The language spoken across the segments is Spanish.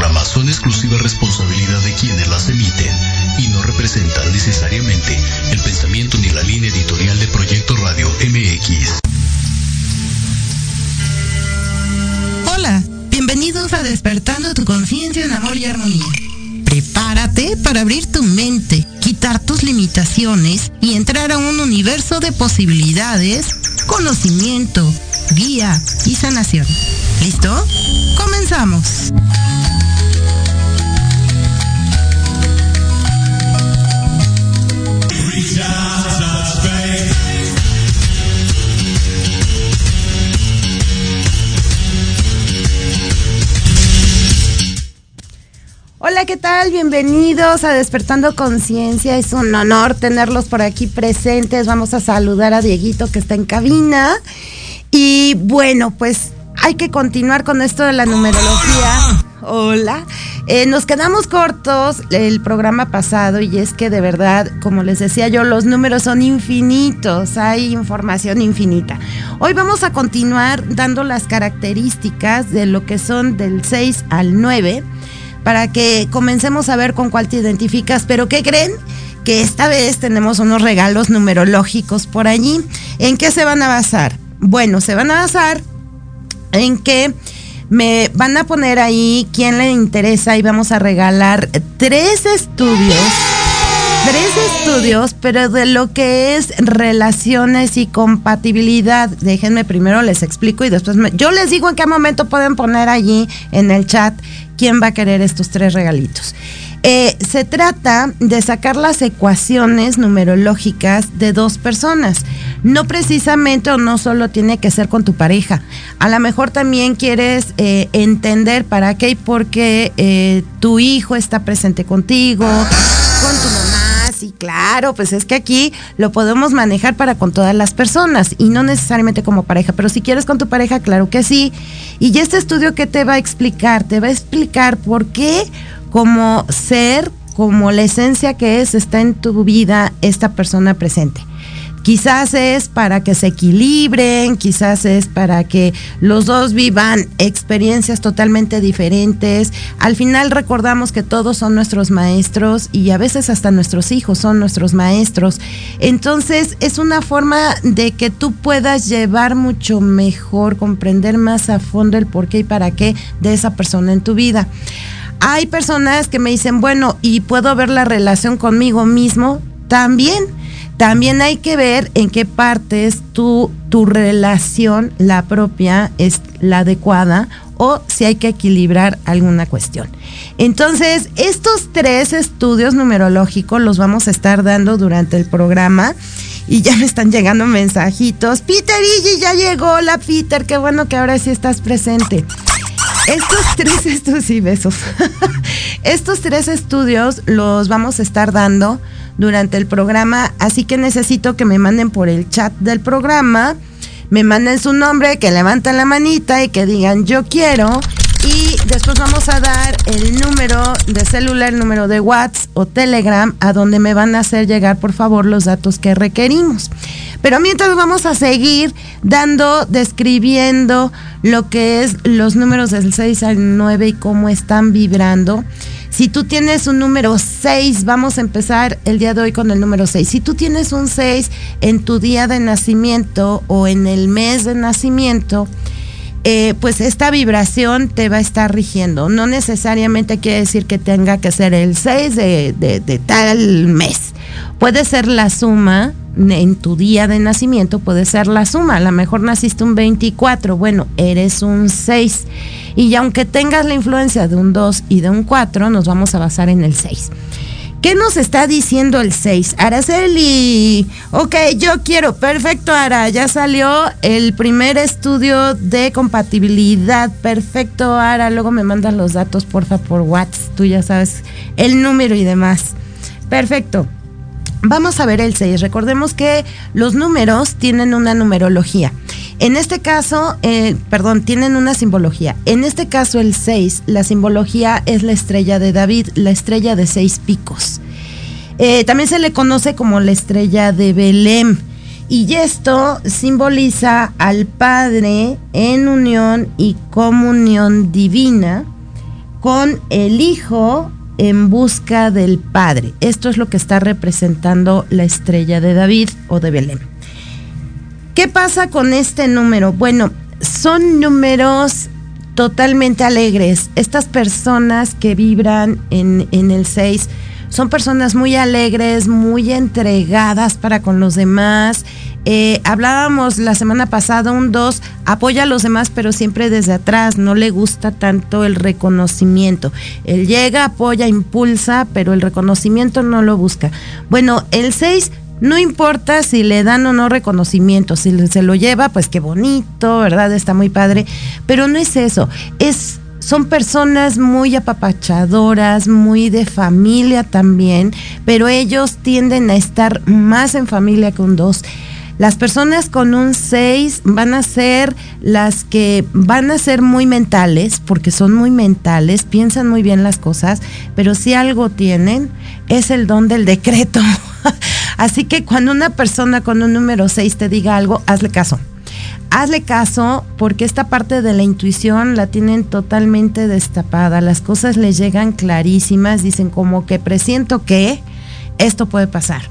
en este programa son exclusiva responsabilidad de quienes las emiten y no representan necesariamente el pensamiento ni la línea editorial de Proyecto Radio MX. Hola, bienvenidos a Despertando tu conciencia en amor y armonía. Prepárate para abrir tu mente, quitar tus limitaciones y entrar a un universo de posibilidades, conocimiento, guía y sanación. ¿Listo? Comenzamos. Hola, ¿qué tal? Bienvenidos a Despertando Conciencia. Es un honor tenerlos por aquí presentes. Vamos a saludar a Dieguito que está en cabina. Y bueno, pues hay que continuar con esto de la numerología. Hola. Eh, nos quedamos cortos el programa pasado y es que de verdad, como les decía yo, los números son infinitos, hay información infinita. Hoy vamos a continuar dando las características de lo que son del 6 al 9 para que comencemos a ver con cuál te identificas. Pero ¿qué creen? Que esta vez tenemos unos regalos numerológicos por allí. ¿En qué se van a basar? Bueno, se van a basar en que me van a poner ahí quién le interesa y vamos a regalar tres estudios. Tres estudios, pero de lo que es relaciones y compatibilidad. Déjenme primero les explico y después yo les digo en qué momento pueden poner allí en el chat quién va a querer estos tres regalitos. Eh, se trata de sacar las ecuaciones numerológicas de dos personas. No precisamente o no solo tiene que ser con tu pareja. A lo mejor también quieres eh, entender para qué y por qué eh, tu hijo está presente contigo, sí, claro, pues es que aquí lo podemos manejar para con todas las personas y no necesariamente como pareja, pero si quieres con tu pareja, claro que sí. Y este estudio, ¿qué te va a explicar? Te va a explicar por qué como ser, como la esencia que es, está en tu vida esta persona presente. Quizás es para que se equilibren, quizás es para que los dos vivan experiencias totalmente diferentes. Al final recordamos que todos son nuestros maestros y a veces hasta nuestros hijos son nuestros maestros. Entonces es una forma de que tú puedas llevar mucho mejor, comprender más a fondo el por qué y para qué de esa persona en tu vida. Hay personas que me dicen, bueno, ¿y puedo ver la relación conmigo mismo? También también hay que ver en qué partes tu, tu relación, la propia, es la adecuada o si hay que equilibrar alguna cuestión. Entonces, estos tres estudios numerológicos los vamos a estar dando durante el programa y ya me están llegando mensajitos. Peter y ya llegó la Peter, qué bueno que ahora sí estás presente. Estos tres estudios, besos. Estos tres estudios los vamos a estar dando durante el programa, así que necesito que me manden por el chat del programa, me manden su nombre, que levanten la manita y que digan yo quiero. Y después vamos a dar el número de celular, el número de WhatsApp o Telegram, a donde me van a hacer llegar, por favor, los datos que requerimos. Pero mientras vamos a seguir dando, describiendo lo que es los números del 6 al 9 y cómo están vibrando. Si tú tienes un número 6, vamos a empezar el día de hoy con el número 6. Si tú tienes un 6 en tu día de nacimiento o en el mes de nacimiento, eh, pues esta vibración te va a estar rigiendo. No necesariamente quiere decir que tenga que ser el 6 de, de tal mes. Puede ser la suma en tu día de nacimiento puede ser la suma. A lo mejor naciste un 24, bueno, eres un 6. Y aunque tengas la influencia de un 2 y de un 4, nos vamos a basar en el 6. ¿Qué nos está diciendo el 6? Araceli, ok, yo quiero, perfecto Ara, ya salió el primer estudio de compatibilidad, perfecto Ara, luego me mandan los datos porfa por WhatsApp, tú ya sabes el número y demás. Perfecto. Vamos a ver el 6. Recordemos que los números tienen una numerología. En este caso, eh, perdón, tienen una simbología. En este caso, el 6, la simbología es la estrella de David, la estrella de seis picos. Eh, también se le conoce como la estrella de Belém. Y esto simboliza al Padre en unión y comunión divina con el Hijo en busca del Padre. Esto es lo que está representando la estrella de David o de Belén. ¿Qué pasa con este número? Bueno, son números totalmente alegres. Estas personas que vibran en, el 6 son personas muy alegres, muy entregadas para con los demás. Eh, hablábamos la semana pasada, un 2 apoya a los demás, pero siempre desde atrás, no le gusta tanto el reconocimiento. Él llega, apoya, impulsa, pero el reconocimiento no lo busca. Bueno, el 6 no importa si le dan o no reconocimiento, si se lo lleva, pues qué bonito, ¿verdad? Está muy padre, pero no es eso, es son personas muy apapachadoras, muy de familia también, pero ellos tienden a estar más en familia que un dos. Las personas con un 6 van a ser las que van a ser muy mentales, porque son muy mentales, piensan muy bien las cosas, pero si algo tienen, es el don del decreto. Así que cuando una persona con un número 6 te diga algo, hazle caso. Hazle caso porque esta parte de la intuición la tienen totalmente destapada. Las cosas les llegan clarísimas, dicen como que presiento que esto puede pasar.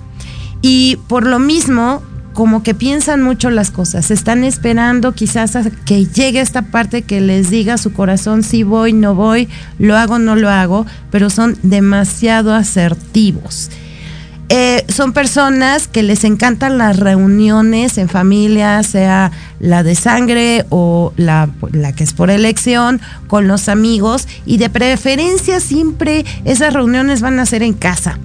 Y por lo mismo, como que piensan mucho las cosas, están esperando quizás a que llegue esta parte que les diga su corazón si voy, no voy, lo hago, no lo hago, pero son demasiado asertivos. Eh, son personas que les encantan las reuniones en familia, sea la de sangre o la, la, que es por elección, con los amigos, y de preferencia siempre esas reuniones van a ser en casa.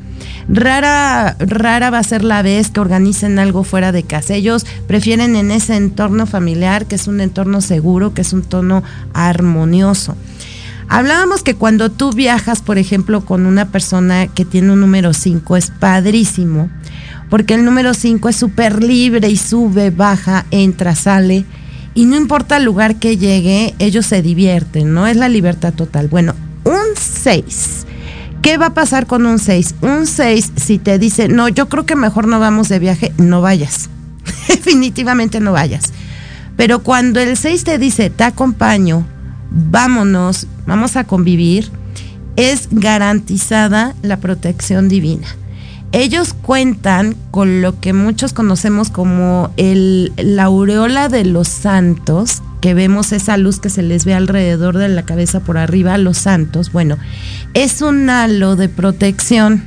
Rara, rara va a ser la vez que organicen algo fuera de casa. Ellos prefieren en ese entorno familiar, que es un entorno seguro, que es un tono armonioso. Hablábamos que cuando tú viajas, por ejemplo, con una persona que tiene un número 5, es padrísimo, porque el número 5 es súper libre y sube, baja, entra, sale, y no importa el lugar que llegue, ellos se divierten, ¿no? Es la libertad total. Bueno, un 6. ¿Qué va a pasar con un 6? Un 6, si te dice, no, yo creo que mejor no vamos de viaje, no vayas. Definitivamente no vayas. Pero cuando el 6 te dice, te acompaño, vámonos, vamos a convivir, es garantizada la protección divina. Ellos cuentan con lo que muchos conocemos como el, la aureola de los santos, que vemos esa luz que se les ve alrededor de la cabeza por arriba, los santos. Bueno, es un halo de protección.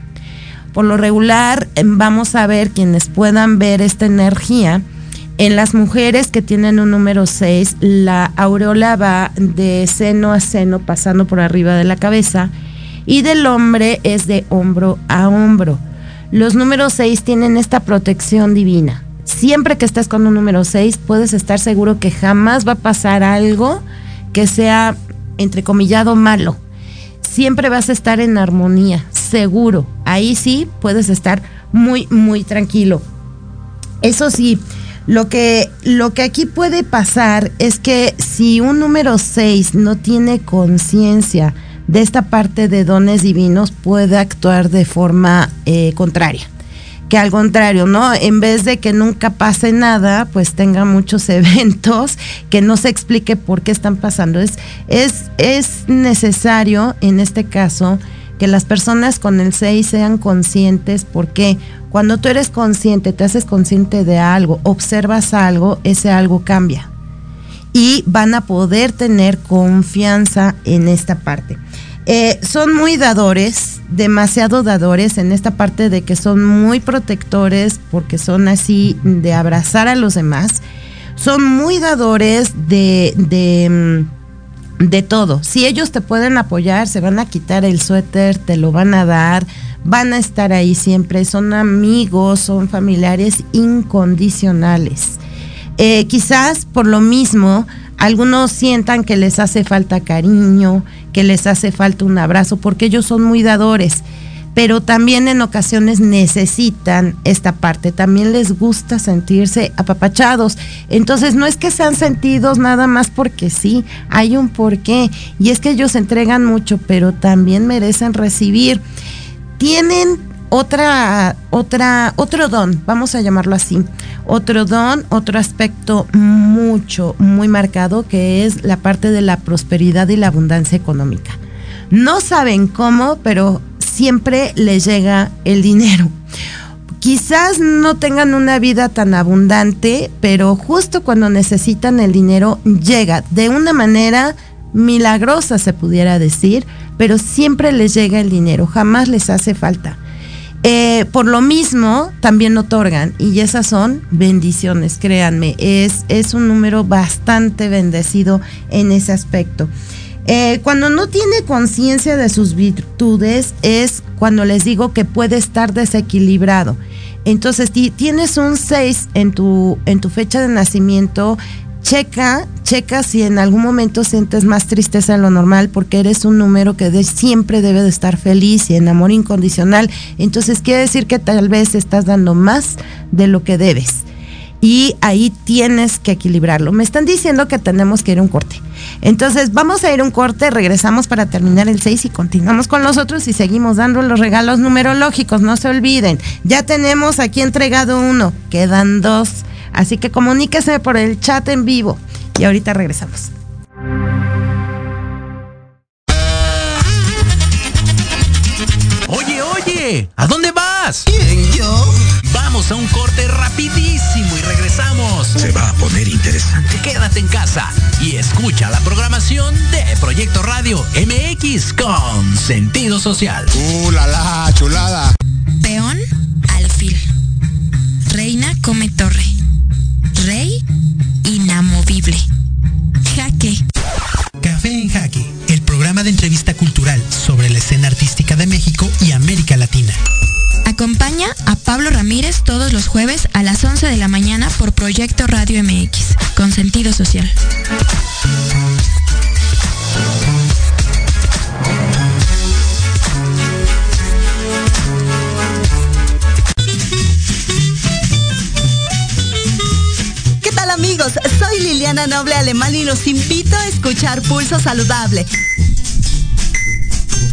Por lo regular, vamos a ver quienes puedan ver esta energía en las mujeres que tienen un número 6, la aureola va de seno a seno pasando por arriba de la cabeza y del hombre es de hombro a hombro. Los números 6 tienen esta protección divina. Siempre que estés con un número 6 puedes estar seguro que jamás va a pasar algo que sea entrecomillado malo. Siempre vas a estar en armonía, seguro. Ahí sí puedes estar muy, muy tranquilo. Eso sí, lo que, lo que aquí puede pasar es que si un número 6 no tiene conciencia de esta parte de dones divinos, puede actuar de forma eh, contraria. Que al contrario, ¿no? En vez de que nunca pase nada, pues tenga muchos eventos que no se explique por qué están pasando. Es, es, es necesario, en este caso, que las personas con el 6 sean conscientes porque cuando tú eres consciente, te haces consciente de algo, observas algo, ese algo cambia. Y van a poder tener confianza en esta parte. Eh, son muy dadores, demasiado dadores en esta parte de que son muy protectores porque son así de abrazar a los demás. Son muy dadores de, de mm, de todo. Si ellos te pueden apoyar, se van a quitar el suéter, te lo van a dar, van a estar ahí siempre, son amigos, son familiares incondicionales. Eh, quizás por lo mismo, algunos sientan que les hace falta cariño, que les hace falta un abrazo, porque ellos son muy dadores pero también en ocasiones necesitan esta parte, también les gusta sentirse apapachados. Entonces no es que sean sentidos nada más porque sí, hay un porqué y es que ellos entregan mucho, pero también merecen recibir. Tienen otra, otra, otro don, vamos a llamarlo así, otro don, otro aspecto mucho, muy marcado, que es la parte de la prosperidad y la abundancia económica. No saben cómo, pero siempre les llega el dinero. Quizás no tengan una vida tan abundante, pero justo cuando necesitan el dinero llega de una manera milagrosa, se pudiera decir, pero siempre les llega el dinero, jamás les hace falta. Eh, por lo mismo, también otorgan, y esas son bendiciones, créanme, es, es un número bastante bendecido en ese aspecto. Eh, cuando no tiene conciencia de sus virtudes es cuando les digo que puede estar desequilibrado. Entonces, si tienes un 6 en tu, en tu fecha de nacimiento, checa, checa si en algún momento sientes más tristeza de lo normal porque eres un número que siempre debe de estar feliz y en amor incondicional. Entonces quiere decir que tal vez estás dando más de lo que debes. Y ahí tienes que equilibrarlo. Me están diciendo que tenemos que ir a un corte. Entonces vamos a ir a un corte, regresamos para terminar el 6 y continuamos con los otros y seguimos dando los regalos numerológicos. No se olviden, ya tenemos aquí entregado uno, quedan dos. Así que comuníquese por el chat en vivo y ahorita regresamos. ¿A dónde vas? ¿Quién, yo? Vamos a un corte rapidísimo y regresamos. Se va a poner interesante. Quédate en casa y escucha la programación de Proyecto Radio MX con sentido social. ¡Uh, la, la chulada! Peón, alfil. Reina come torre. Rey inamovible. Jaque. Café en Jaque, el programa de entrevista cultural sobre la escena artística México y América Latina. Acompaña a Pablo Ramírez todos los jueves a las 11 de la mañana por Proyecto Radio MX, con sentido social. ¿Qué tal amigos? Soy Liliana Noble Alemán y los invito a escuchar Pulso Saludable,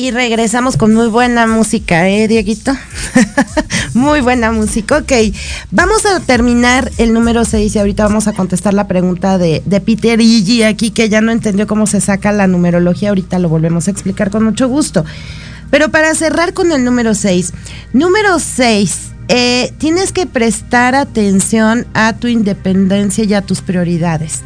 Y regresamos con muy buena música, ¿eh, Dieguito? muy buena música. Ok, vamos a terminar el número 6 y ahorita vamos a contestar la pregunta de, de Peter Iggy aquí, que ya no entendió cómo se saca la numerología. Ahorita lo volvemos a explicar con mucho gusto. Pero para cerrar con el número 6, número 6, eh, tienes que prestar atención a tu independencia y a tus prioridades.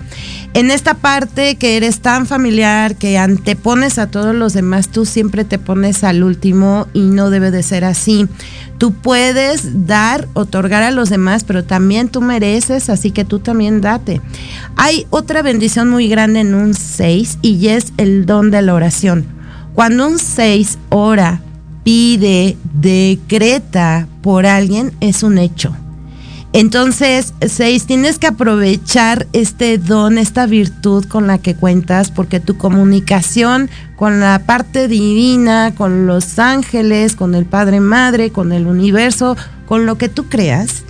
En esta parte que eres tan familiar, que antepones a todos los demás, tú siempre te pones al último y no debe de ser así. Tú puedes dar, otorgar a los demás, pero también tú mereces, así que tú también date. Hay otra bendición muy grande en un 6 y es el don de la oración. Cuando un 6 ora, pide, decreta por alguien, es un hecho. Entonces, seis, tienes que aprovechar este don, esta virtud con la que cuentas, porque tu comunicación con la parte divina, con los ángeles, con el Padre Madre, con el universo, con lo que tú creas,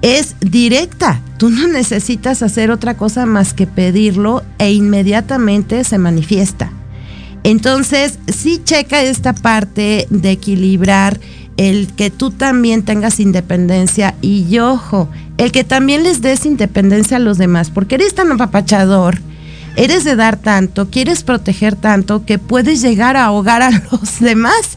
es directa. Tú no necesitas hacer otra cosa más que pedirlo e inmediatamente se manifiesta. Entonces, sí checa esta parte de equilibrar el que tú también tengas independencia y ojo, el que también les des independencia a los demás, porque eres tan apapachador eres de dar tanto, quieres proteger tanto que puedes llegar a ahogar a los demás,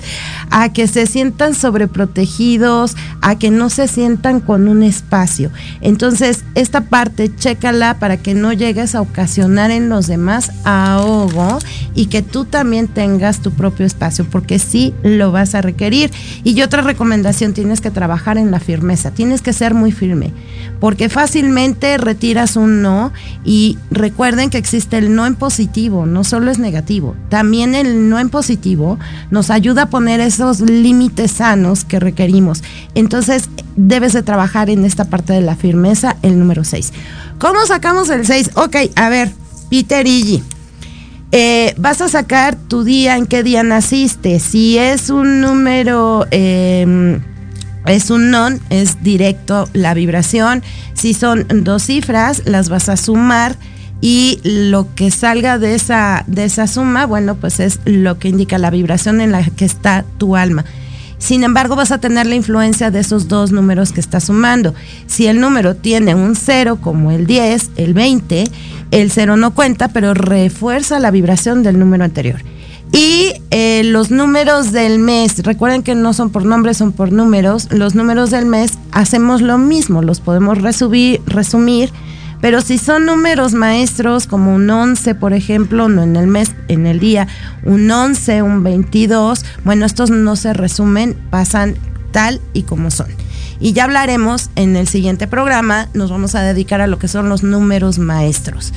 a que se sientan sobreprotegidos, a que no se sientan con un espacio. Entonces, esta parte, chécala para que no llegues a ocasionar en los demás ahogo y que tú también tengas tu propio espacio, porque sí lo vas a requerir. Y otra recomendación, tienes que trabajar en la firmeza, tienes que ser muy firme, porque fácilmente retiras un no y recuerden que existe el no en positivo, no solo es negativo, también el no en positivo nos ayuda a poner esos límites sanos que requerimos. Entonces, debes de trabajar en esta parte de la firmeza, el número 6. ¿Cómo sacamos el 6? Ok, a ver, Peter Iggy. Eh, vas a sacar tu día, en qué día naciste. Si es un número... Em, es un non, es directo la vibración. Si son dos cifras, las vas a sumar y lo que salga de esa, de esa suma, bueno, pues es lo que indica la vibración en la que está tu alma. Sin embargo, vas a tener la influencia de esos dos números que estás sumando. Si el número tiene un cero como el 10, el 20, el cero no cuenta, pero refuerza la vibración del número anterior. Y eh, los números del mes, recuerden que no son por nombres, son por números. Los números del mes hacemos lo mismo, los podemos resumir, resumir pero si son números maestros como un 11, por ejemplo, no en el mes, en el día, un 11, un 22, bueno, estos no se resumen, pasan tal y como son. Y ya hablaremos en el siguiente programa, nos vamos a dedicar a lo que son los números maestros.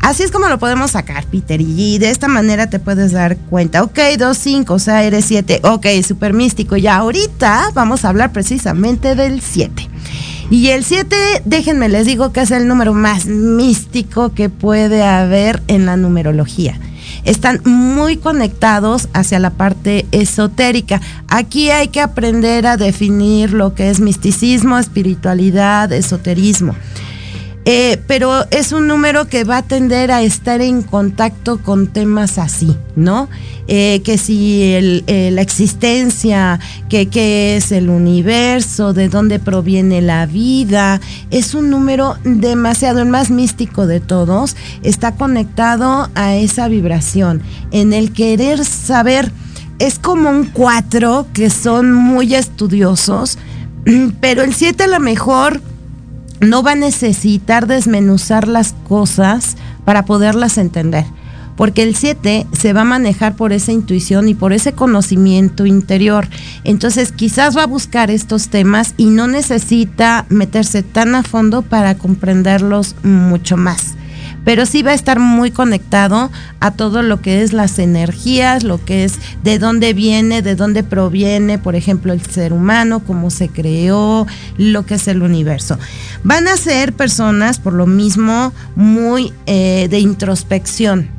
Así es como lo podemos sacar, Peter. Y de esta manera te puedes dar cuenta. Ok, 2, 5, o sea, eres 7. Ok, súper místico. Ya ahorita vamos a hablar precisamente del 7. Y el 7, déjenme les digo que es el número más místico que puede haber en la numerología. Están muy conectados hacia la parte esotérica. Aquí hay que aprender a definir lo que es misticismo, espiritualidad, esoterismo. Eh, pero es un número que va a tender a estar en contacto con temas así, ¿no? Eh, que si eh, la existencia, que qué es el universo, de dónde proviene la vida, es un número demasiado, el más místico de todos, está conectado a esa vibración, en el querer saber, es como un cuatro que son muy estudiosos, pero el siete a lo mejor no va a necesitar desmenuzar las cosas para poderlas entender. Porque el 7 se va a manejar por esa intuición y por ese conocimiento interior. Entonces quizás va a buscar estos temas y no necesita meterse tan a fondo para comprenderlos mucho más pero sí va a estar muy conectado a todo lo que es las energías, lo que es de dónde viene, de dónde proviene, por ejemplo, el ser humano, cómo se creó, lo que es el universo. Van a ser personas, por lo mismo, muy eh, de introspección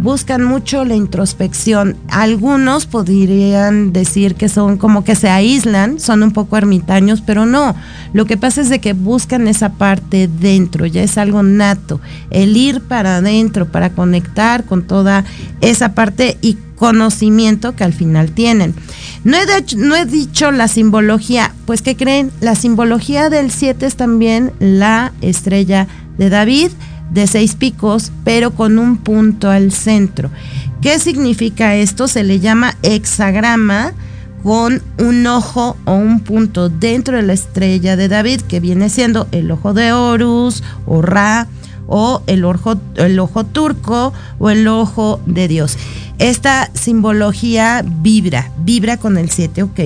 buscan mucho la introspección. Algunos podrían decir que son como que se aíslan, son un poco ermitaños, pero no. Lo que pasa es de que buscan esa parte dentro, ya es algo nato, el ir para adentro, para conectar con toda esa parte y conocimiento que al final tienen. No he, no he dicho la simbología, pues ¿qué creen? La simbología del 7 es también la estrella de David de seis picos, pero con un punto al centro. ¿Qué significa esto? Se le llama hexagrama con un ojo o un punto dentro de la estrella de David, que viene siendo el ojo de Horus o Ra, o el ojo, el ojo turco o el ojo de Dios. Esta simbología vibra, vibra con el 7, ok.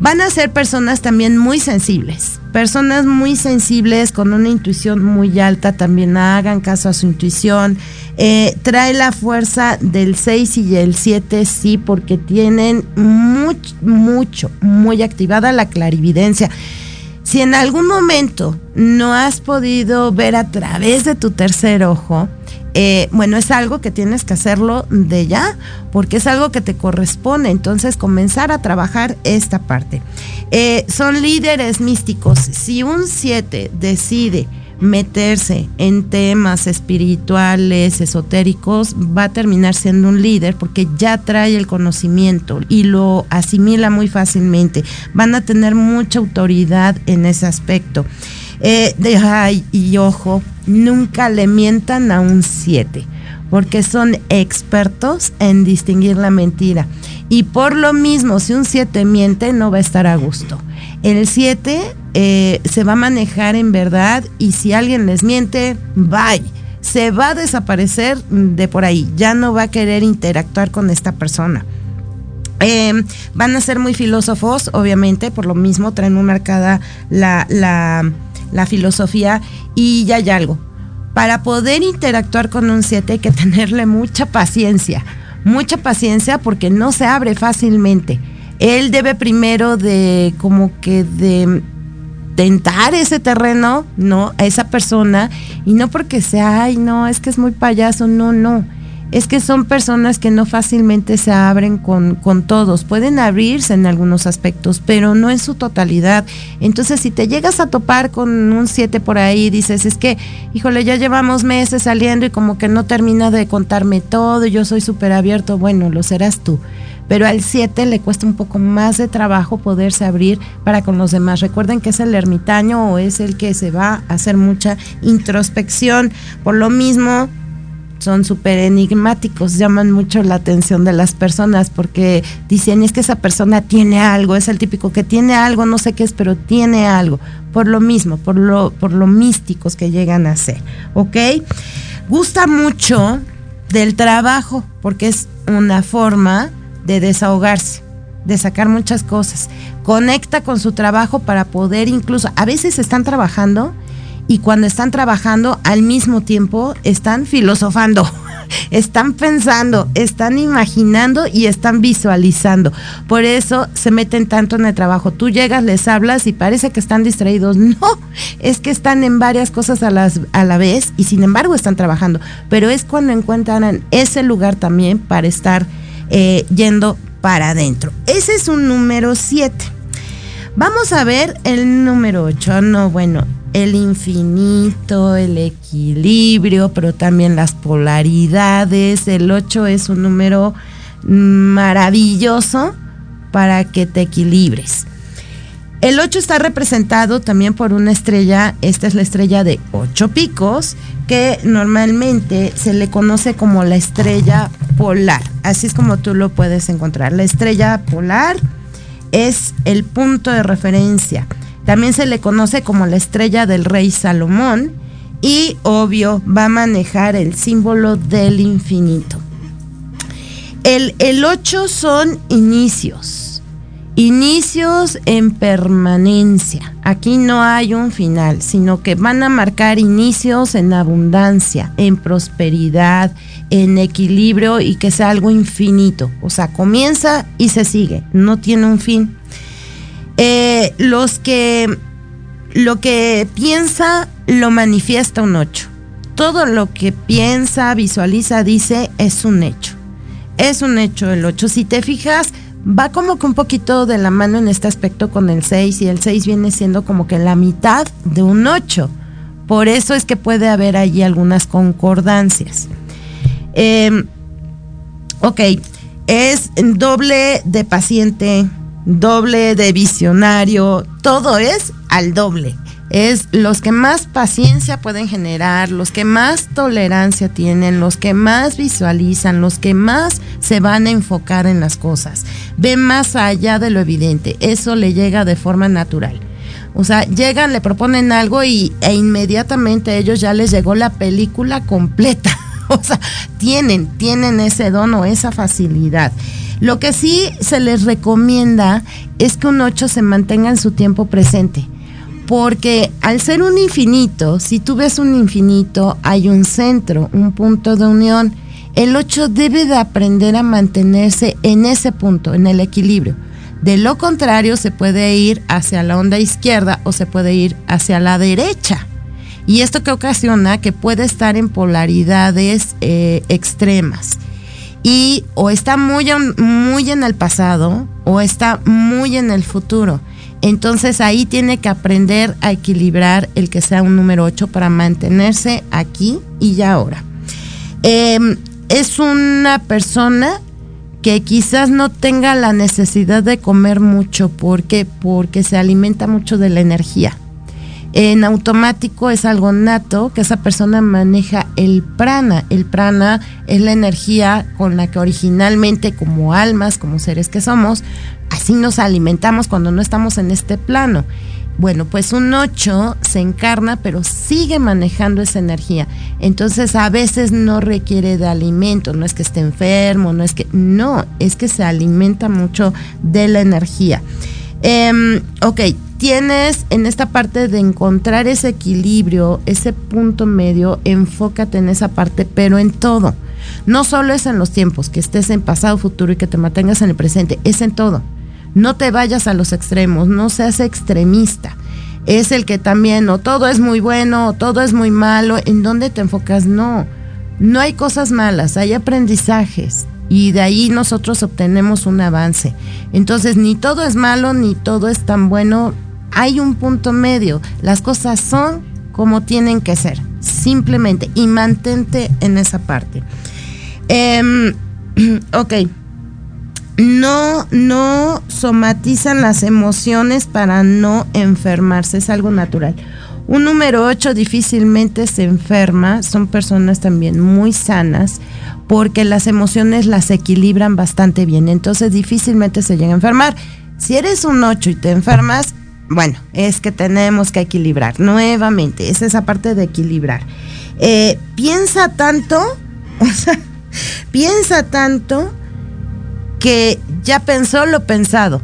Van a ser personas también muy sensibles, personas muy sensibles con una intuición muy alta, también hagan caso a su intuición. Eh, trae la fuerza del 6 y el 7, sí, porque tienen mucho, mucho, muy activada la clarividencia. Si en algún momento no has podido ver a través de tu tercer ojo, eh, bueno, es algo que tienes que hacerlo de ya, porque es algo que te corresponde. Entonces, comenzar a trabajar esta parte. Eh, son líderes místicos. Si un 7 decide meterse en temas espirituales, esotéricos, va a terminar siendo un líder porque ya trae el conocimiento y lo asimila muy fácilmente. Van a tener mucha autoridad en ese aspecto. Eh, de, ay, y ojo, nunca le mientan a un 7, porque son expertos en distinguir la mentira. Y por lo mismo, si un 7 miente, no va a estar a gusto. El 7 eh, se va a manejar en verdad y si alguien les miente, bye. Se va a desaparecer de por ahí. Ya no va a querer interactuar con esta persona. Em, van a ser muy filósofos, obviamente, por lo mismo traen muy marcada la, la la filosofía y ya hay algo. Para poder interactuar con un 7 hay que tenerle mucha paciencia, mucha paciencia porque no se abre fácilmente. Él debe primero de como que de tentar ese terreno, ¿no? A esa persona y no porque sea, ay, no, es que es muy payaso, no, no es que son personas que no fácilmente se abren con, con, todos. Pueden abrirse en algunos aspectos, pero no en su totalidad. Entonces, si te llegas a topar con un 7 por ahí, dices, es que, híjole, ya llevamos meses saliendo y como que no termina de contarme todo, yo soy súper abierto, bueno, lo serás tú. Pero al 7 le cuesta un poco más de trabajo poderse abrir para con los demás. Recuerden que es el ermitaño o es el que se va a hacer mucha introspección. Por lo mismo, son súper enigmáticos, llaman mucho la atención de las personas porque dicen, es que esa persona tiene algo, es el típico que tiene algo, no sé qué es, pero tiene algo, por lo mismo, por lo, por lo místicos que llegan a ser, ¿ok? Gusta mucho del trabajo porque es una forma de desahogarse, de sacar muchas cosas. Conecta con su trabajo para poder incluso, a veces están trabajando y cuando están trabajando al mismo tiempo están filosofando, están pensando, están imaginando y están visualizando. Por eso se meten tanto en el trabajo. Tú llegas, les hablas y parece que están distraídos. No, es que están en varias cosas a, las, a la vez y sin embargo están trabajando. Pero es cuando encuentran ese lugar también para estar eh, yendo para adentro. Ese es un número 7. Vamos a ver el número 8. No, bueno, el infinito, el equilibrio, pero también las polaridades. El 8 es un número maravilloso para que te equilibres. El 8 está representado también por una estrella, esta es la estrella de 8 picos, que normalmente se le conoce como la estrella polar. Así es como tú lo puedes encontrar. La estrella polar es el punto de referencia también se le conoce como la estrella del rey Salomón y obvio va a manejar el símbolo del infinito. El, el 8 son inicios, inicios en permanencia. Aquí no hay un final, sino que van a marcar inicios en abundancia, en prosperidad, en equilibrio y que sea algo infinito. O sea, comienza y se sigue, no tiene un fin. Eh, los que lo que piensa lo manifiesta un 8. Todo lo que piensa, visualiza, dice es un hecho. Es un hecho el 8. Si te fijas, va como que un poquito de la mano en este aspecto con el 6 y el 6 viene siendo como que la mitad de un 8. Por eso es que puede haber allí algunas concordancias. Em, ok, es doble de paciente, doble de visionario, todo es al doble. Es los que más paciencia pueden generar, los que más tolerancia tienen, los que más visualizan, los que más se van a enfocar en las cosas. Ven más allá de lo evidente. Eso le llega de forma natural. O sea, llegan, le proponen algo y, e inmediatamente a ellos ya les llegó la película completa. tienen, tienen ese don o esa facilidad. Lo que sí se les recomienda es que un 8 se mantenga en su tiempo presente. Porque al ser un infinito, si tú ves un infinito, hay un centro, un punto de unión. El 8 debe de aprender a mantenerse en ese punto, en el equilibrio. De lo contrario, se puede ir hacia la onda izquierda o se puede ir hacia la derecha. Y esto que ocasiona que puede estar en polaridades eh, extremas. Y o está muy, muy en el pasado o está muy en el futuro. Entonces ahí tiene que aprender a equilibrar el que sea un número 8 para mantenerse aquí y ya ahora. Em, es una persona que quizás no tenga la necesidad de comer mucho porque porque se alimenta mucho de la energía. En automático es algo nato que esa persona maneja el prana. El prana es la energía con la que originalmente como almas, como seres que somos, así nos alimentamos cuando no estamos en este plano. Bueno, pues un 8 se encarna, pero sigue manejando esa energía. Entonces a veces no requiere de alimento, no es que esté enfermo, no es que, no, es que se alimenta mucho de la energía. Em, ok, tienes en esta parte de encontrar ese equilibrio, ese punto medio, enfócate en esa parte, pero en todo. No solo es en los tiempos, que estés en pasado, futuro y que te mantengas en el presente, es en todo. No te vayas a los extremos, no seas extremista. Es el que también o todo es muy bueno o todo es muy malo. ¿En dónde te enfocas? No. No hay cosas malas, hay aprendizajes y de ahí nosotros obtenemos un avance. Entonces, ni todo es malo ni todo es tan bueno. Hay un punto medio. Las cosas son como tienen que ser, simplemente. Y mantente en esa parte. Em, ok no, no somatizan las emociones para no enfermarse, es algo natural. Un número 8 difícilmente se enferma, son personas también muy sanas porque las emociones las equilibran bastante bien, entonces difícilmente se llega a enfermar. Si eres un 8 y te enfermas, bueno, es que tenemos que equilibrar nuevamente, es esa parte de equilibrar. Eh, piensa tanto, o sea, piensa tanto que ya pensó lo pensado.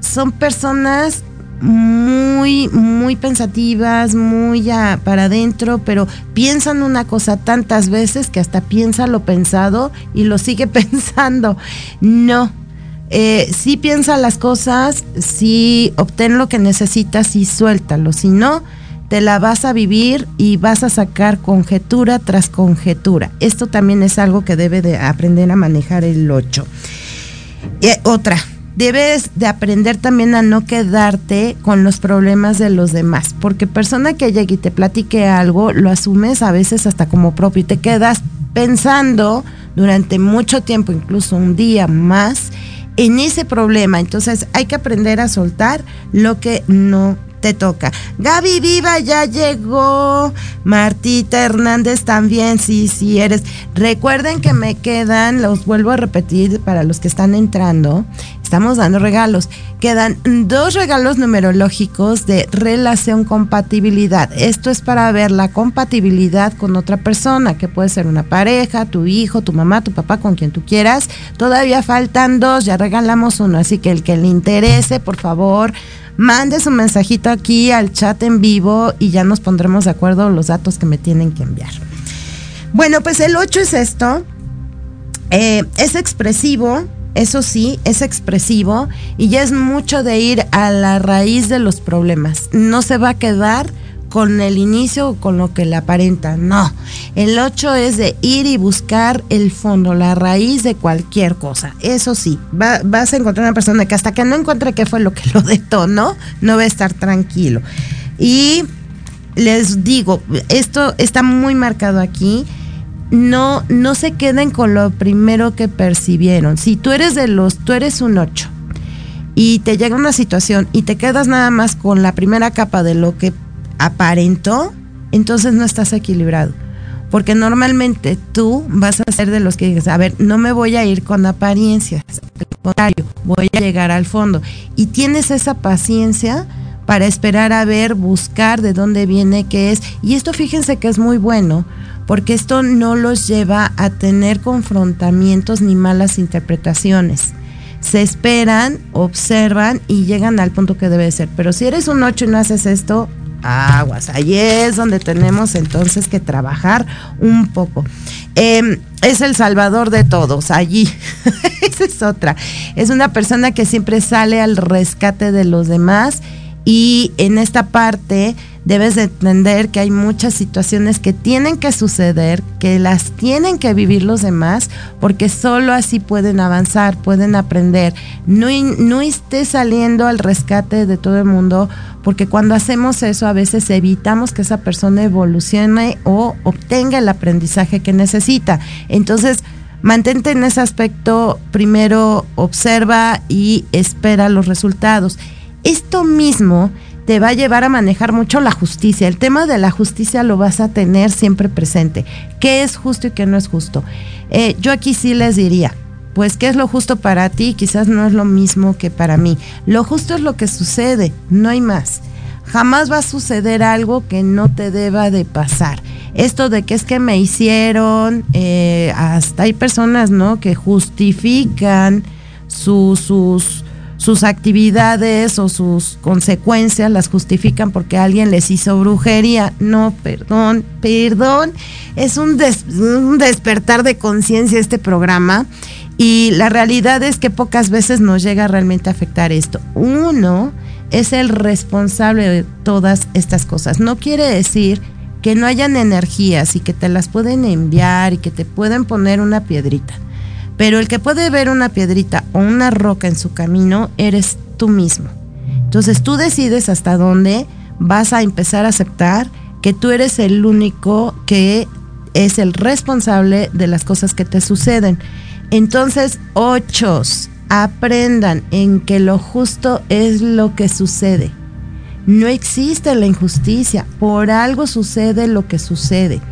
Son personas muy, muy pensativas, muy para adentro, pero piensan una cosa tantas veces que hasta piensa lo pensado y lo sigue pensando. No. Eh, sí piensa las cosas, sí obtén lo que necesitas y suéltalo. Si no, te la vas a vivir y vas a sacar conjetura tras conjetura. Esto también es algo que debe de aprender a manejar el 8 otra, debes de aprender también a no quedarte con los problemas de los demás, porque persona que llegue y te platique algo, lo asumes a veces hasta como propio y te quedas pensando durante mucho tiempo, incluso un día más, en ese problema. Entonces hay que aprender a soltar lo que no te toca. Gaby Viva ya llegó. Martita Hernández también, sí, sí eres. Recuerden que me quedan, los vuelvo a repetir para los que están entrando. Estamos dando regalos. Quedan dos regalos numerológicos de relación compatibilidad. Esto es para ver la compatibilidad con otra persona, que puede ser una pareja, tu hijo, tu mamá, tu papá, con quien tú quieras. Todavía faltan dos, ya regalamos uno, así que el que le interese, por favor, mande su mensajito aquí al chat en vivo y ya nos pondremos de acuerdo los datos que me tienen que enviar. Bueno, pues el 8 es esto. Eh, es expresivo, eso sí, es expresivo y ya es mucho de ir a la raíz de los problemas. No se va a quedar con el inicio o con lo que le aparenta. No, el 8 es de ir y buscar el fondo, la raíz de cualquier cosa. Eso sí, vas a encontrar una persona que hasta que no encuentre qué fue lo que lo detonó, no va a estar tranquilo. Y les digo, esto está muy marcado aquí. No, no se queden con lo primero que percibieron. Si tú eres de los, tú eres un 8 y te llega una situación y te quedas nada más con la primera capa de lo que aparentó, entonces no estás equilibrado. Porque normalmente tú vas a ser de los que dices, a ver, no me voy a ir con apariencias, al contrario, voy a llegar al fondo. Y tienes esa paciencia para esperar a ver, buscar de dónde viene, qué es. Y esto fíjense que es muy bueno, porque esto no los lleva a tener confrontamientos ni malas interpretaciones. Se esperan, observan y llegan al punto que debe ser. Pero si eres un 8 y no haces esto, aguas. Ahí es donde tenemos entonces que trabajar un poco. Em, es el salvador de todos allí. Esa es otra. Es una persona que siempre sale al rescate de los demás y en esta parte debes de entender que hay muchas situaciones que tienen que suceder, que las tienen que vivir los demás, porque solo así pueden avanzar, pueden aprender. No, no estés saliendo al rescate de todo el mundo, porque cuando hacemos eso a veces evitamos que esa persona evolucione o obtenga el aprendizaje que necesita. Entonces, mantente en ese aspecto, primero observa y espera los resultados. Esto mismo te va a llevar a manejar mucho la justicia. El tema de la justicia lo vas a tener siempre presente. ¿Qué es justo y qué no es justo? Eh, yo aquí sí les diría, pues qué es lo justo para ti, quizás no es lo mismo que para mí. Lo justo es lo que sucede, no hay más. Jamás va a suceder algo que no te deba de pasar. Esto de que es que me hicieron, eh, hasta hay personas, ¿no? Que justifican sus sus actividades o sus consecuencias las justifican porque alguien les hizo brujería. No, perdón, perdón. Es un, un despertar de conciencia este programa y la realidad es que pocas veces nos llega realmente a afectar esto. Uno es el responsable de todas estas cosas. No quiere decir que no hayan energías y que te las pueden enviar y que te pueden poner una piedrita. Pero el que puede ver una piedrita o una roca en su camino eres tú mismo. Entonces tú decides hasta dónde vas a empezar a aceptar que tú eres el único que es el responsable de las cosas que te suceden. Entonces, ochos, aprendan en que lo justo es lo que sucede. No existe la injusticia, por algo sucede lo que sucede.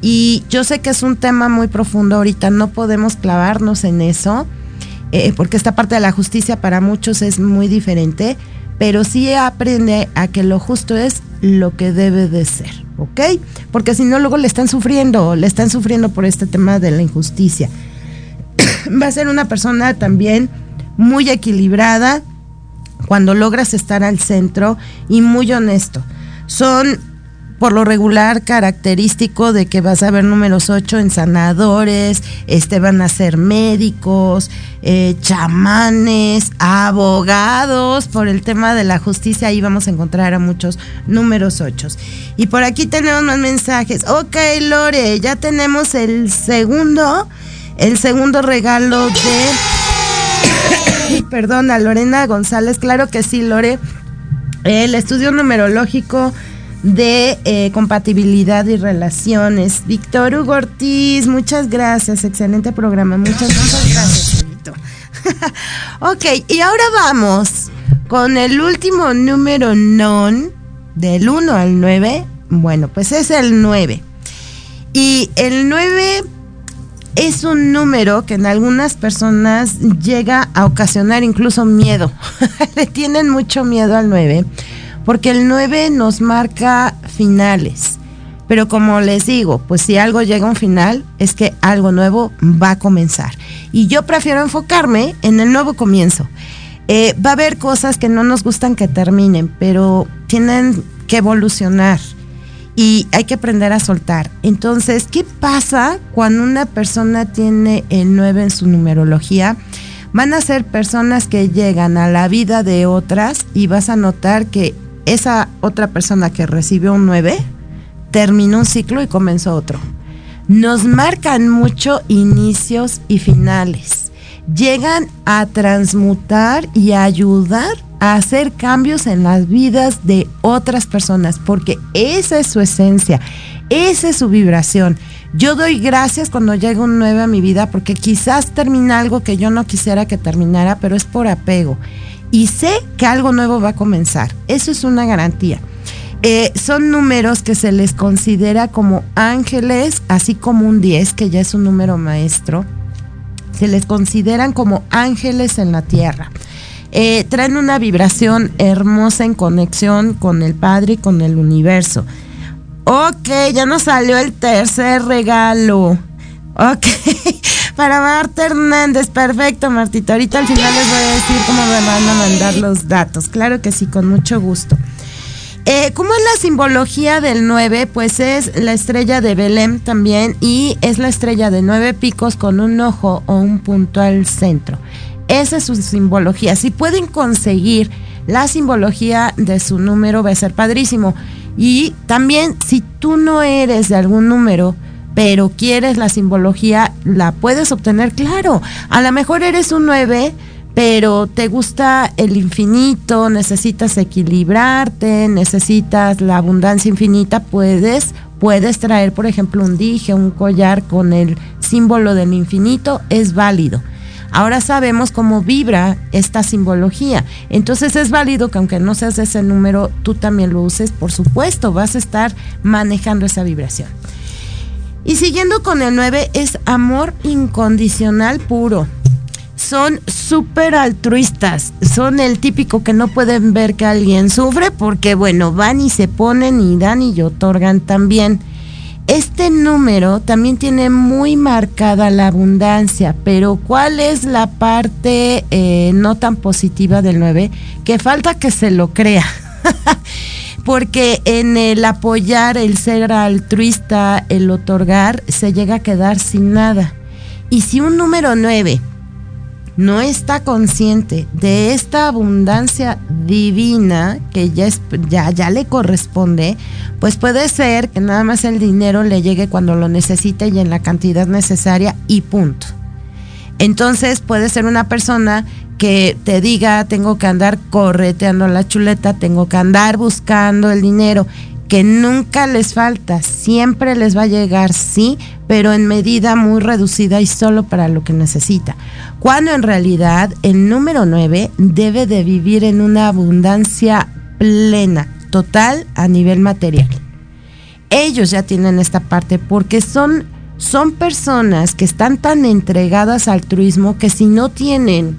Y yo sé que es un tema muy profundo ahorita, no podemos clavarnos en eso, eh, porque esta parte de la justicia para muchos es muy diferente, pero sí aprende a que lo justo es lo que debe de ser, ¿ok? Porque si no, luego le están sufriendo, le están sufriendo por este tema de la injusticia. Va a ser una persona también muy equilibrada cuando logras estar al centro y muy honesto. Son por lo regular característico de que vas a ver números 8 en sanadores, este van a ser médicos, eh, chamanes, abogados, por el tema de la justicia, ahí vamos a encontrar a muchos números 8. Y por aquí tenemos más mensajes. Ok, Lore, ya tenemos el segundo, el segundo regalo de... Perdona, Lorena González, claro que sí, Lore. El estudio numerológico de eh, compatibilidad y relaciones. Víctor Hugo Ortiz, muchas gracias, excelente programa, muchas, muchas gracias. ok, y ahora vamos con el último número non, del 1 al 9. Bueno, pues es el 9. Y el 9 es un número que en algunas personas llega a ocasionar incluso miedo. Le tienen mucho miedo al 9 porque el 9 nos marca finales. Pero como les digo, pues si algo llega a un final, es que algo nuevo va a comenzar. Y yo prefiero enfocarme en el nuevo comienzo. Eh, va a haber cosas que no nos gustan que terminen, pero tienen que evolucionar y hay que aprender a soltar. Entonces, ¿qué pasa cuando una persona tiene el 9 en su numerología? Van a ser personas que llegan a la vida de otras y vas a notar que esa otra persona que recibió un 9 terminó un ciclo y comenzó otro. Nos marcan mucho inicios y finales. Llegan a transmutar y a ayudar hacer cambios en las vidas de otras personas, porque esa es su esencia, esa es su vibración. Yo doy gracias cuando llega un 9 a mi vida, porque quizás termina algo que yo no quisiera que terminara, pero es por apego y sé que algo nuevo va a comenzar. Eso es una garantía. Eh, son números que se les considera como ángeles, así como un 10, que ya es un número maestro. Se les consideran como ángeles en la tierra. Eh, traen una vibración hermosa en conexión con el Padre y con el universo. Ok, ya nos salió el tercer regalo. Ok, para Marta Hernández, perfecto, Martita. Ahorita al final les voy a decir cómo me van a mandar los datos. Claro que sí, con mucho gusto. Eh, ¿Cómo es la simbología del 9? Pues es la estrella de Belém también y es la estrella de nueve picos con un ojo o un punto al centro. Esa es su simbología. Si pueden conseguir la simbología de su número va a ser padrísimo. Y también si tú no eres de algún número, pero quieres la simbología, la puedes obtener, claro. A lo mejor eres un 9 pero te gusta el infinito, necesitas equilibrarte, necesitas la abundancia infinita, puedes, puedes traer, por ejemplo, un dije, un collar con el símbolo del infinito, es válido. Ahora sabemos cómo vibra esta simbología. Entonces es válido que aunque no seas de ese número, tú también lo uses. Por supuesto, vas a estar manejando esa vibración. Y siguiendo con el 9 es amor incondicional puro son súper altruistas. Son el típico que no pueden ver que alguien sufre porque, bueno, van y se ponen y dan y otorgan también. Este número también tiene muy marcada la abundancia, pero ¿cuál es la parte eh, no tan positiva del 9? Que falta que se lo crea. porque en el apoyar, el ser altruista, el otorgar, se llega a quedar sin nada. Y si un número 9 no está consciente de esta abundancia divina que ya, ya, ya le corresponde, pues puede ser que nada más el dinero le llegue cuando lo necesite y en la cantidad necesaria y punto. Entonces puede ser una persona que te diga, tengo que andar correteando la chuleta, tengo que andar buscando el dinero que nunca les falta, siempre les va a llegar, sí, pero en medida muy reducida y solo para lo que necesita. Cuando en realidad el número 9 debe de vivir en una abundancia plena, total a nivel material. Ellos ya tienen esta parte porque son, son personas que están tan entregadas al altruismo que si no tienen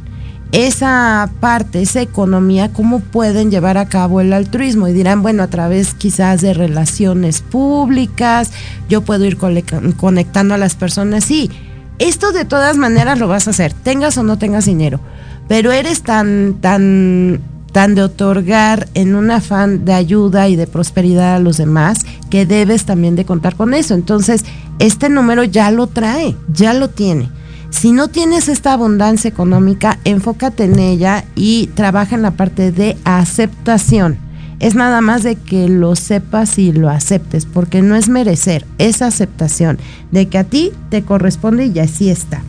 esa parte, esa economía, cómo pueden llevar a cabo el altruismo. Y dirán, bueno, a través quizás de relaciones públicas, yo puedo ir conectando a las personas. Sí, esto de todas maneras lo vas a hacer, tengas o no tengas dinero. Pero eres tan, tan, tan de otorgar en un afán de ayuda y de prosperidad a los demás que debes también de contar con eso. Entonces, este número ya lo trae, ya lo tiene. Si no tienes esta abundancia económica, enfócate en ella y trabaja en la parte de aceptación. Es nada más de que lo sepas y lo aceptes, porque no es merecer, es aceptación de que a ti te corresponde y así está.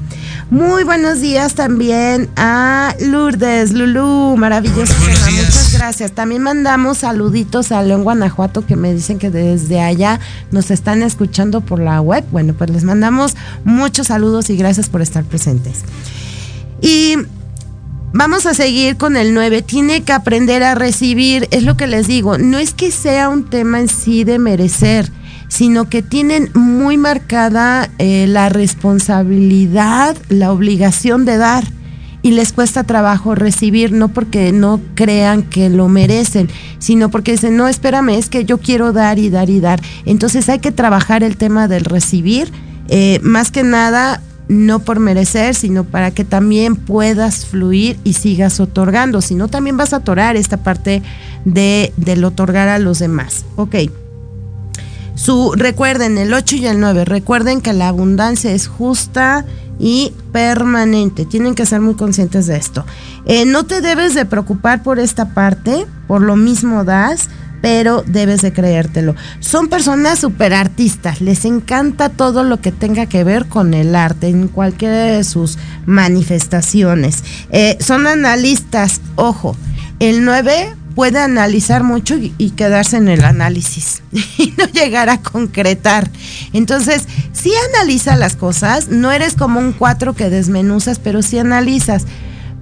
Muy buenos días también a Lourdes, Lulú, maravilloso. Muchas gracias. También mandamos saluditos a León, Guanajuato, que me dicen que desde allá nos están escuchando por la web. Bueno, pues les mandamos muchos saludos y gracias por estar presentes. Y Vamos a seguir con el 9. Tiene que aprender a recibir, es lo que les digo, no es que sea un tema en sí de merecer, sino que tienen muy marcada eh, la responsabilidad, la obligación de dar. Y les cuesta trabajo recibir, no porque no crean que lo merecen, sino porque dicen, no, espérame, es que yo quiero dar y dar y dar. Entonces hay que trabajar el tema del recibir, eh, más que nada no por merecer, sino para que también puedas fluir y sigas otorgando. Si no, también vas a atorar esta parte de, del otorgar a los demás. Ok. Su, recuerden, el 8 y el 9, recuerden que la abundancia es justa y permanente. Tienen que ser muy conscientes de esto. Eh, no te debes de preocupar por esta parte, por lo mismo das, pero debes de creértelo. Son personas super artistas, les encanta todo lo que tenga que ver con el arte, en cualquiera de sus manifestaciones. Eh, son analistas, ojo, el 9 puede analizar mucho y, quedarse en el análisis y no llegar a concretar. Entonces, si analiza las cosas, no eres como un cuatro que desmenuzas, pero sí analizas.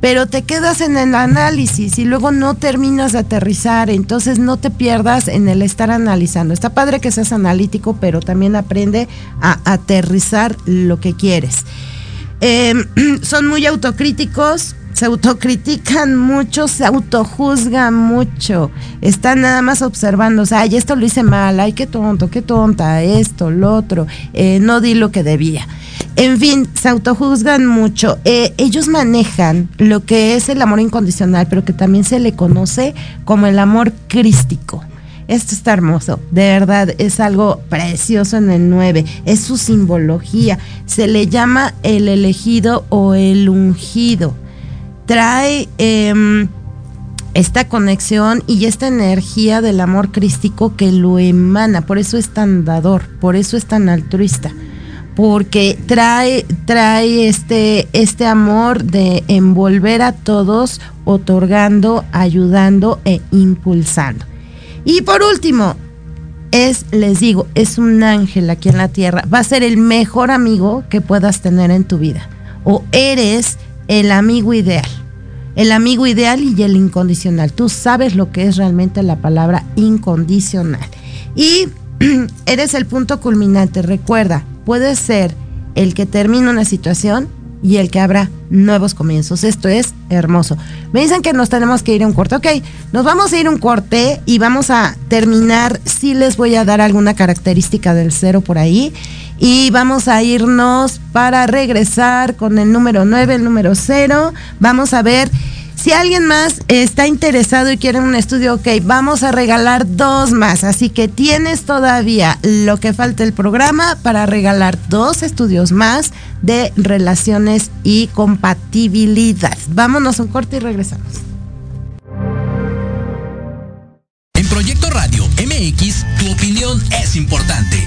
Pero te quedas en el análisis y luego no terminas de aterrizar, entonces no te pierdas en el estar analizando. Está padre que seas analítico, pero también aprende a aterrizar lo que quieres. Em, son muy autocríticos, se autocritican mucho, se autojuzgan mucho, están nada más observando, o sea, ay, esto lo hice mal, ay, qué tonto, qué tonta, esto, lo otro, eh, no di lo que debía. En fin, se autojuzgan mucho. Eh, ellos manejan lo que es el amor incondicional, pero que también se le conoce como el amor crístico. Esto está hermoso, de verdad, es algo precioso en el 9, es su simbología, se le llama el elegido o el ungido. Trae em, esta conexión y esta energía del amor crístico que lo emana, por eso es tan dador, por eso es tan altruista porque trae, trae este, este amor de envolver a todos, otorgando, ayudando e impulsando. Y por último, es, les digo, es un ángel aquí en la tierra. Va a ser el mejor amigo que puedas tener en tu vida. O eres el amigo ideal. El amigo ideal y el incondicional. Tú sabes lo que es realmente la palabra incondicional. Y eres el punto culminante. Recuerda, puedes ser el que termina una situación y el que abra nuevos comienzos. Esto es hermoso. Me dicen que nos tenemos que ir a un corte. Ok, nos vamos a ir a un corte y vamos a terminar. Sí les voy a dar alguna característica del cero por ahí. Y vamos a irnos para regresar con el número 9, el número 0. Vamos a ver si alguien más está interesado y quiere un estudio, ok, vamos a regalar dos más. Así que tienes todavía lo que falta el programa para regalar dos estudios más de relaciones y compatibilidad. Vámonos un corte y regresamos. En Proyecto Radio MX, tu opinión es importante.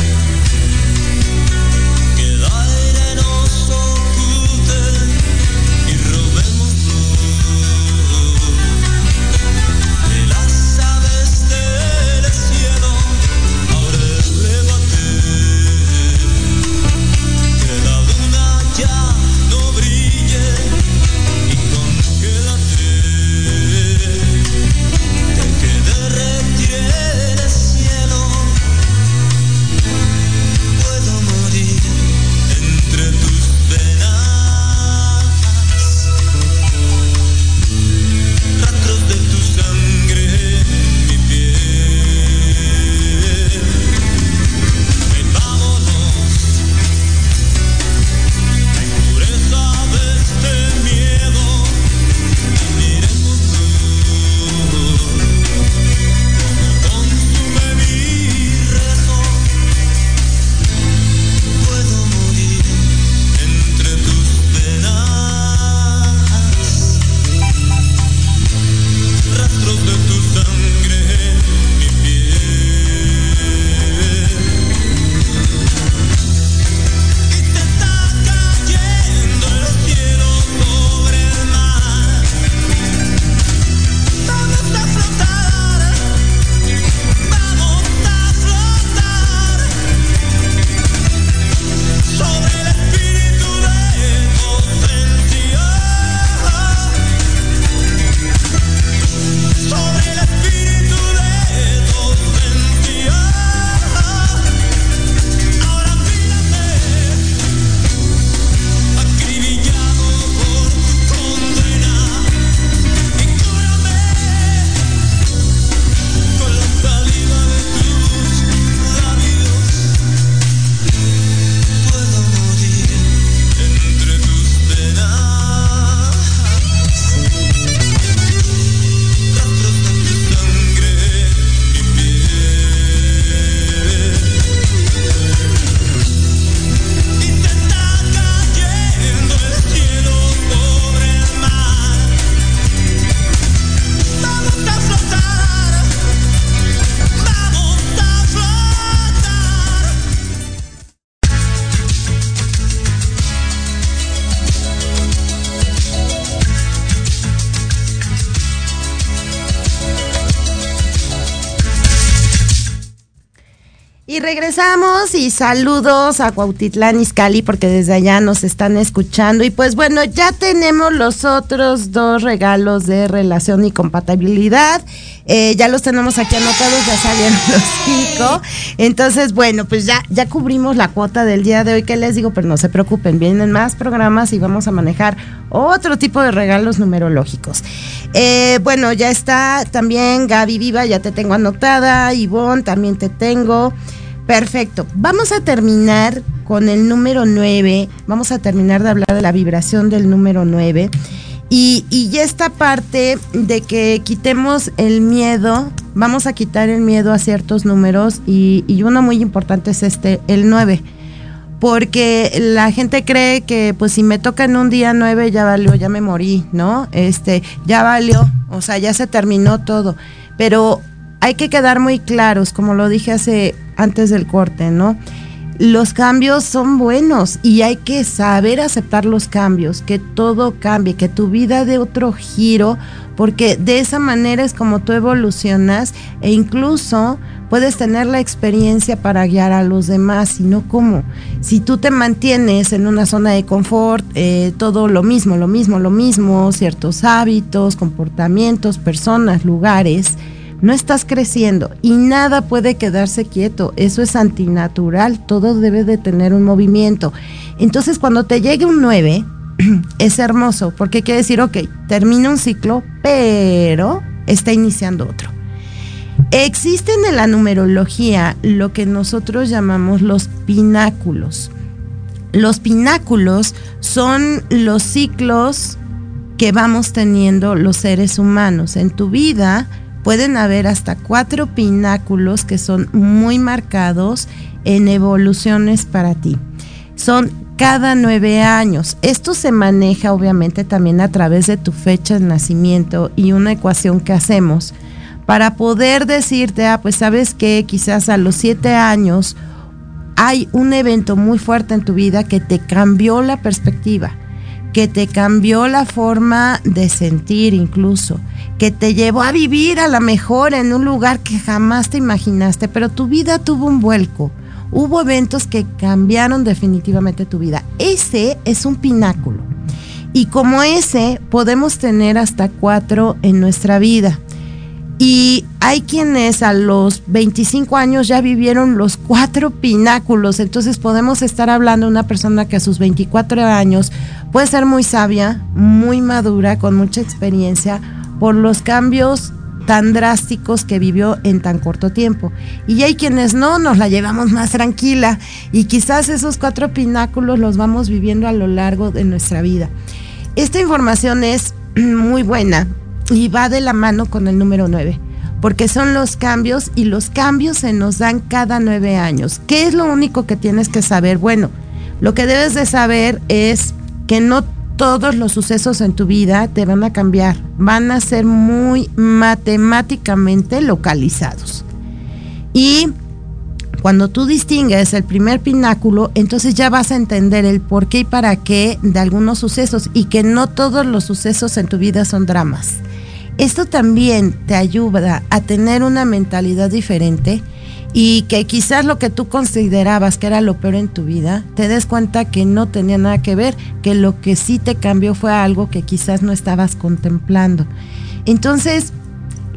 Y saludos a Cuautitlán Izcalli porque desde allá nos están escuchando. Y pues bueno, ya tenemos los otros dos regalos de relación y compatibilidad. Eh, ya los tenemos aquí anotados, ya salieron los cinco. Entonces, bueno, pues ya, ya cubrimos la cuota del día de hoy que les digo, pero no se preocupen, vienen más programas y vamos a manejar otro tipo de regalos numerológicos. Eh, bueno, ya está también Gaby Viva, ya te tengo anotada, Ivonne, también te tengo. Perfecto. Vamos a terminar con el número 9. Vamos a terminar de hablar de la vibración del número 9. Y, y esta parte de que quitemos el miedo, vamos a quitar el miedo a ciertos números y, y uno muy importante es este, el 9 porque la gente cree que pues si me toca en un día 9 ya valió, ya me morí, ¿no? Este, ya valió, o sea, ya se terminó todo. Pero hay que quedar muy claros, como lo dije hace antes del corte, ¿no? Los cambios son buenos y hay que saber aceptar los cambios, que todo cambie, que tu vida dé otro giro, porque de esa manera es como tú evolucionas e incluso puedes tener la experiencia para guiar a los demás, y no como si tú te mantienes en una zona de confort, eh, todo lo mismo, lo mismo, lo mismo, ciertos hábitos, comportamientos, personas, lugares, no estás creciendo y nada puede quedarse quieto. Eso es antinatural. Todo debe de tener un movimiento. Entonces, cuando te llegue un 9, es hermoso porque quiere decir, ok, termina un ciclo, pero está iniciando otro. Existen en la numerología lo que nosotros llamamos los pináculos. Los pináculos son los ciclos que vamos teniendo los seres humanos. En tu vida pueden haber hasta cuatro pináculos que son muy marcados en evoluciones para ti. Son cada nueve años. Esto se maneja obviamente también a través de tu fecha de nacimiento y una ecuación que hacemos para poder decirte, ah, pues sabes que quizás a los siete años hay un evento muy fuerte en tu vida que te cambió la perspectiva, que te cambió la forma de sentir incluso, que te llevó a vivir a la mejor en un lugar que jamás te imaginaste, pero tu vida tuvo un vuelco. Hubo eventos que cambiaron definitivamente tu vida. Ese es un pináculo. Y como ese, podemos tener hasta cuatro en nuestra vida. Y hay quienes a los 25 años ya vivieron los cuatro pináculos, entonces podemos estar hablando de una persona que a sus 24 años puede ser muy sabia, muy madura, con mucha experiencia, por los cambios tan drásticos que vivió en tan corto tiempo. Y hay quienes no, nos la llevamos más tranquila y quizás esos cuatro pináculos los vamos viviendo a lo largo de nuestra vida. Esta información es muy buena y va de la mano con el número 9, porque son los cambios y los cambios se nos dan cada nueve años. ¿Qué es lo único que tienes que saber? Bueno, lo que debes de saber es que no todos los sucesos en tu vida te van a cambiar, van a ser muy matemáticamente localizados. Y cuando tú distingues el primer pináculo, entonces ya vas a entender el por qué y para qué de algunos sucesos y que no todos los sucesos en tu vida son dramas. Esto también te ayuda a tener una mentalidad diferente y que quizás lo que tú considerabas que era lo peor en tu vida, te des cuenta que no tenía nada que ver, que lo que sí te cambió fue algo que quizás no estabas contemplando. Entonces,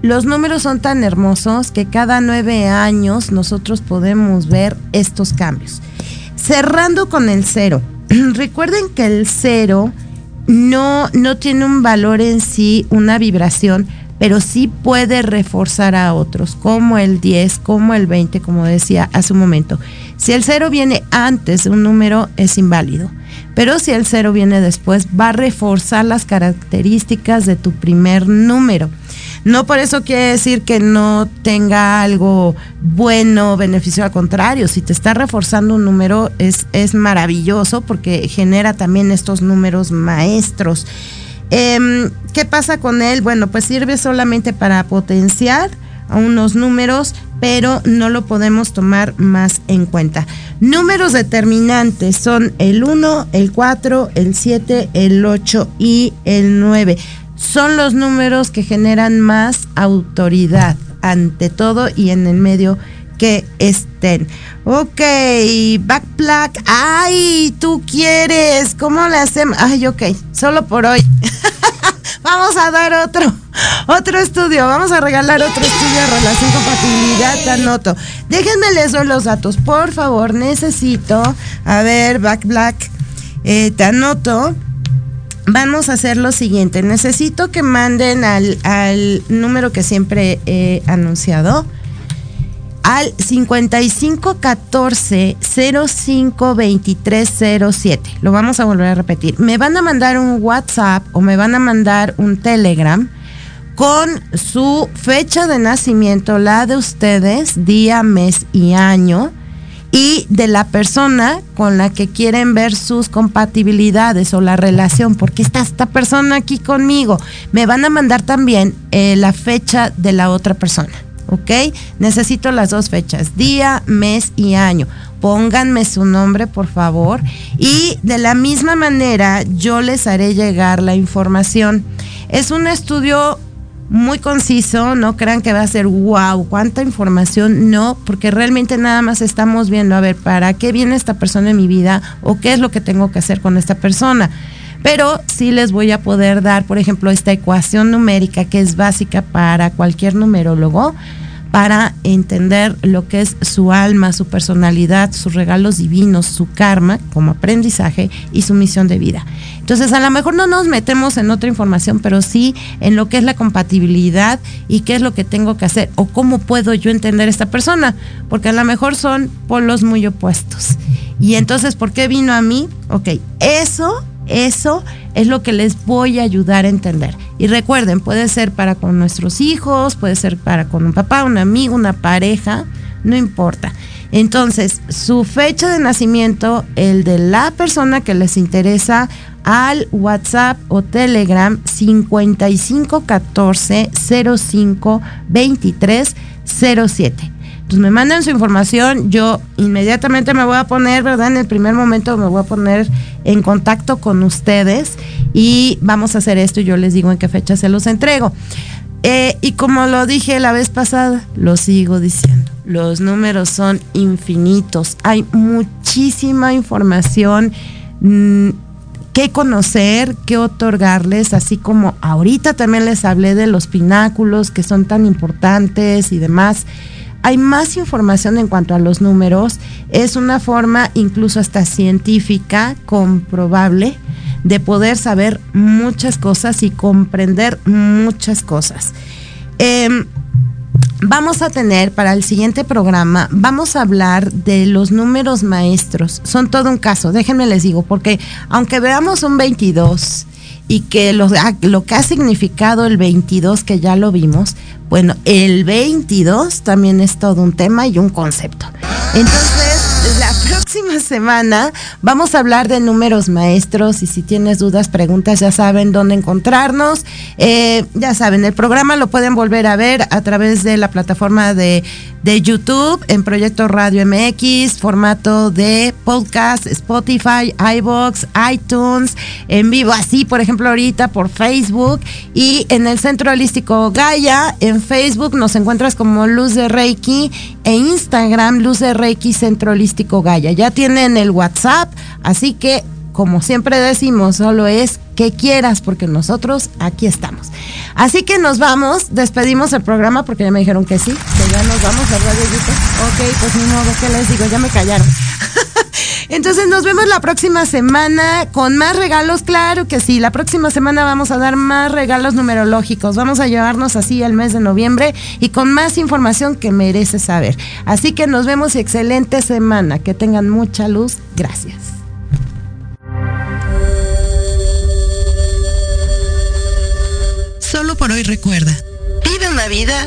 los números son tan hermosos que cada nueve años nosotros podemos ver estos cambios. Cerrando con el cero. Recuerden que el cero no, no tiene un valor en sí, una vibración, pero sí puede reforzar a otros, como el 10, como el 20, como decía hace un momento. Si el 0 viene antes de un número, es inválido. Pero si el 0 viene después, va a reforzar las características de tu primer número. No por eso quiere decir que no tenga algo bueno, beneficio al contrario. Si te está reforzando un número, es, es maravilloso porque genera también estos números maestros. Em, ¿Qué pasa con él? Bueno, pues sirve solamente para potenciar a unos números, pero no lo podemos tomar más en cuenta. Números determinantes son el 1, el 4, el 7, el 8 y el 9. Son los números que generan más autoridad ante todo y en el medio que estén. Ok, Backplack. Ay, tú quieres. ¿Cómo le hacemos? Ay, ok, solo por hoy. Vamos a dar otro, otro estudio. Vamos a regalar otro estudio de relación compatibilidad. Te anoto. Déjenme leer los datos, por favor. Necesito. A ver, Backblack. Eh, te anoto vamos a hacer lo siguiente. Necesito que manden al, al, número que siempre he anunciado al 5514 052307. Lo vamos a volver a repetir. Me van a mandar un WhatsApp o me van a mandar un Telegram con su fecha de nacimiento, la de ustedes, día, mes y año, y de la persona con la que quieren ver sus compatibilidades o la relación, porque está esta persona aquí conmigo. Me van a mandar también eh, la fecha de la otra persona. ¿Ok? Necesito las dos fechas, día, mes y año. Pónganme su nombre, por favor. Y de la misma manera, yo les haré llegar la información. Es un estudio muy conciso, no crean que va a ser wow, cuánta información, no, porque realmente nada más estamos viendo, a ver, ¿para qué viene esta persona en mi vida o qué es lo que tengo que hacer con esta persona? pero sí les voy a poder dar, por ejemplo, esta ecuación numérica que es básica para cualquier numerólogo para entender lo que es su alma, su personalidad, sus regalos divinos, su karma como aprendizaje y su misión de vida. Entonces, a lo mejor no nos metemos en otra información, pero sí en lo que es la compatibilidad y qué es lo que tengo que hacer o cómo puedo yo entender a esta persona, porque a lo mejor son polos muy opuestos. Y entonces, ¿por qué vino a mí? Ok, eso eso es lo que les voy a ayudar a entender. Y recuerden, puede ser para con nuestros hijos, puede ser para con un papá, un amigo, una pareja, no importa. Entonces, su fecha de nacimiento, el de la persona que les interesa, al WhatsApp o Telegram 5514 05 23 07 pues me mandan su información, yo inmediatamente me voy a poner, ¿verdad? En el primer momento me voy a poner en contacto con ustedes y vamos a hacer esto y yo les digo en qué fecha se los entrego. Eh, y como lo dije la vez pasada, lo sigo diciendo, los números son infinitos, hay muchísima información. Mm, que conocer, que otorgarles, así como ahorita también les hablé de los pináculos que son tan importantes y demás hay más información en cuanto a los números. Es una forma incluso hasta científica, comprobable, de poder saber muchas cosas y comprender muchas cosas. Em, vamos a tener para el siguiente programa, vamos a hablar de los números maestros. Son todo un caso, déjenme les digo, porque aunque veamos un 22 y que lo, ah, lo que ha significado el 22, que ya lo vimos, bueno, el 22 también es todo un tema y un concepto. Entonces, semana vamos a hablar de números maestros y si tienes dudas, preguntas, ya saben dónde encontrarnos. Eh, ya saben, el programa lo pueden volver a ver a través de la plataforma de, de YouTube en Proyecto Radio MX, formato de podcast, Spotify, iBox, iTunes, en vivo, así por ejemplo ahorita por Facebook y en el Centro Holístico Gaia, en Facebook nos encuentras como Luz de Reiki e Instagram Luz de Reiki Centro Holístico Gaia. Ya tienen el WhatsApp, así que como siempre decimos, solo es que quieras, porque nosotros aquí estamos. Así que nos vamos, despedimos el programa porque ya me dijeron que sí, que ya nos vamos, ¿verdad, Dieguito? Ok, pues ni modo, ¿qué les digo? Ya me callaron. Entonces nos vemos la próxima semana con más regalos, claro que sí. La próxima semana vamos a dar más regalos numerológicos. Vamos a llevarnos así el mes de noviembre y con más información que mereces saber. Así que nos vemos y excelente semana. Que tengan mucha luz. Gracias. Solo por hoy recuerda. Vive una vida